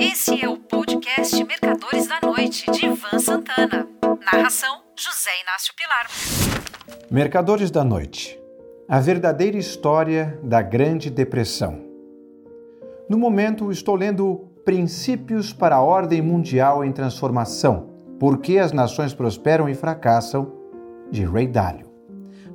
Esse é o podcast Mercadores da Noite, de Ivan Santana. Narração: José Inácio Pilar. Mercadores da Noite A verdadeira história da Grande Depressão. No momento, estou lendo Princípios para a Ordem Mundial em Transformação: Por que as nações prosperam e fracassam, de Ray Dalio.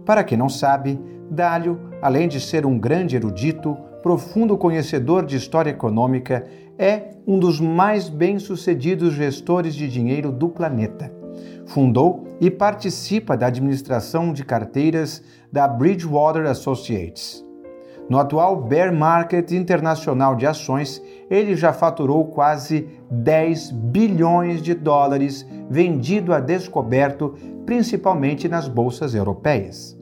Para quem não sabe, Dalio, além de ser um grande erudito, profundo conhecedor de história econômica, é um dos mais bem-sucedidos gestores de dinheiro do planeta. Fundou e participa da administração de carteiras da Bridgewater Associates. No atual bear market internacional de ações, ele já faturou quase 10 bilhões de dólares vendido a descoberto, principalmente nas bolsas europeias.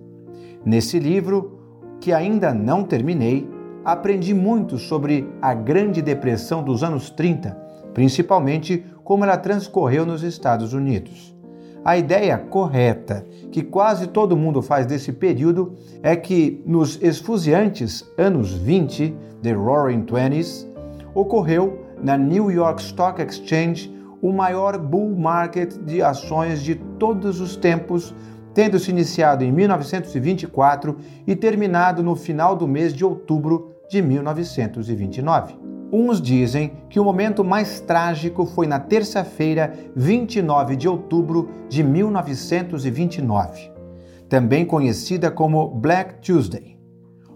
Nesse livro, que ainda não terminei, aprendi muito sobre a Grande Depressão dos anos 30, principalmente como ela transcorreu nos Estados Unidos. A ideia correta que quase todo mundo faz desse período é que nos esfuziantes anos 20, The Roaring Twenties, ocorreu na New York Stock Exchange o maior bull market de ações de todos os tempos tendo se iniciado em 1924 e terminado no final do mês de outubro de 1929. Uns dizem que o momento mais trágico foi na terça-feira, 29 de outubro de 1929, também conhecida como Black Tuesday.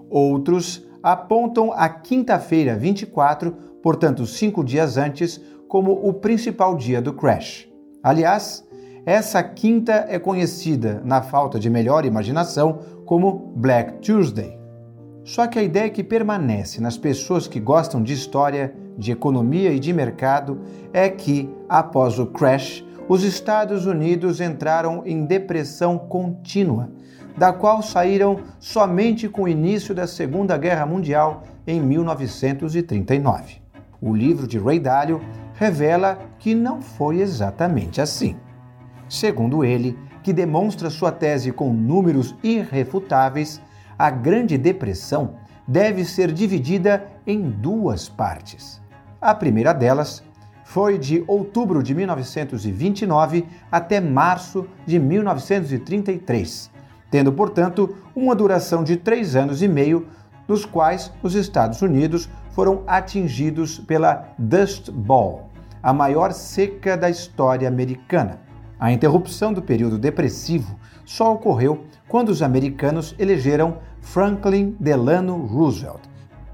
Outros apontam a quinta-feira, 24, portanto, cinco dias antes, como o principal dia do crash. Aliás, essa quinta é conhecida, na falta de melhor imaginação, como Black Tuesday. Só que a ideia que permanece nas pessoas que gostam de história, de economia e de mercado é que, após o crash, os Estados Unidos entraram em depressão contínua, da qual saíram somente com o início da Segunda Guerra Mundial em 1939. O livro de Ray Dalio revela que não foi exatamente assim. Segundo ele, que demonstra sua tese com números irrefutáveis, a Grande Depressão deve ser dividida em duas partes. A primeira delas foi de outubro de 1929 até março de 1933, tendo, portanto, uma duração de três anos e meio, nos quais os Estados Unidos foram atingidos pela Dust Bowl, a maior seca da história americana. A interrupção do período depressivo só ocorreu quando os americanos elegeram Franklin Delano Roosevelt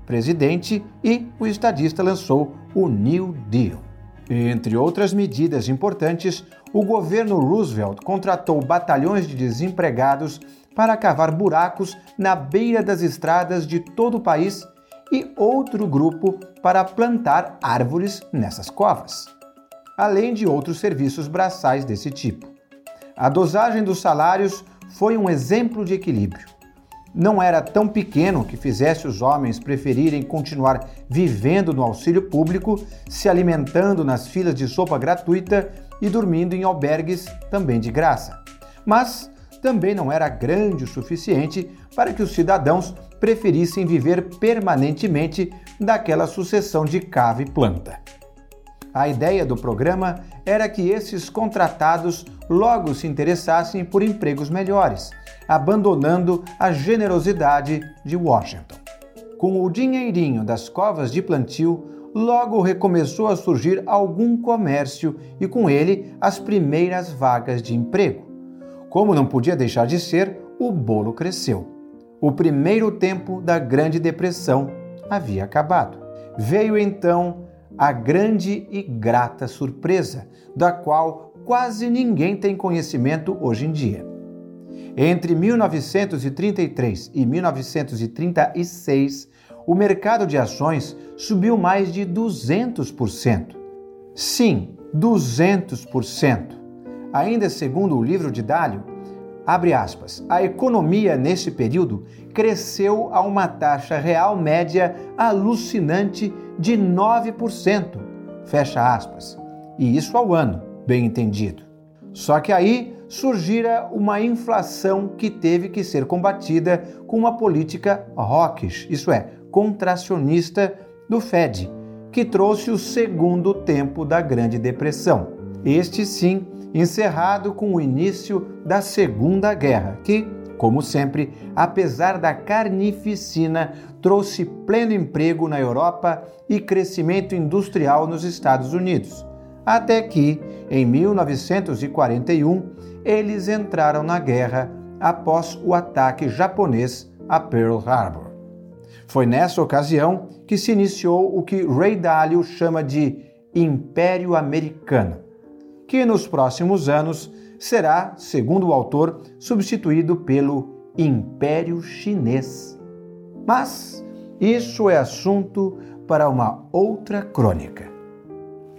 presidente e o estadista lançou o New Deal. Entre outras medidas importantes, o governo Roosevelt contratou batalhões de desempregados para cavar buracos na beira das estradas de todo o país e outro grupo para plantar árvores nessas covas além de outros serviços braçais desse tipo. A dosagem dos salários foi um exemplo de equilíbrio. Não era tão pequeno que fizesse os homens preferirem continuar vivendo no auxílio público, se alimentando nas filas de sopa gratuita e dormindo em albergues também de graça. Mas também não era grande o suficiente para que os cidadãos preferissem viver permanentemente daquela sucessão de cava e planta. A ideia do programa era que esses contratados logo se interessassem por empregos melhores, abandonando a generosidade de Washington. Com o dinheirinho das covas de plantio, logo recomeçou a surgir algum comércio e com ele as primeiras vagas de emprego. Como não podia deixar de ser, o bolo cresceu. O primeiro tempo da Grande Depressão havia acabado. Veio então a grande e grata surpresa, da qual quase ninguém tem conhecimento hoje em dia. Entre 1933 e 1936, o mercado de ações subiu mais de 200%. Sim, 200%. Ainda segundo o livro de Dálio, abre aspas, a economia nesse período cresceu a uma taxa real média alucinante de 9%. Fecha aspas. E isso ao ano, bem entendido. Só que aí surgira uma inflação que teve que ser combatida com uma política hawkish, isso é, contracionista do Fed, que trouxe o segundo tempo da Grande Depressão. Este sim, encerrado com o início da Segunda Guerra, que, como sempre, apesar da carnificina, trouxe pleno emprego na Europa e crescimento industrial nos Estados Unidos. Até que, em 1941, eles entraram na guerra após o ataque japonês a Pearl Harbor. Foi nessa ocasião que se iniciou o que Ray Dalio chama de Império Americano, que nos próximos anos será, segundo o autor, substituído pelo Império Chinês. Mas isso é assunto para uma outra crônica.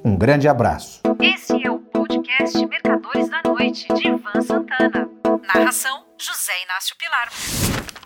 Um grande abraço. Esse é o podcast Mercadores da Noite, de Ivan Santana. Narração: José Inácio Pilar.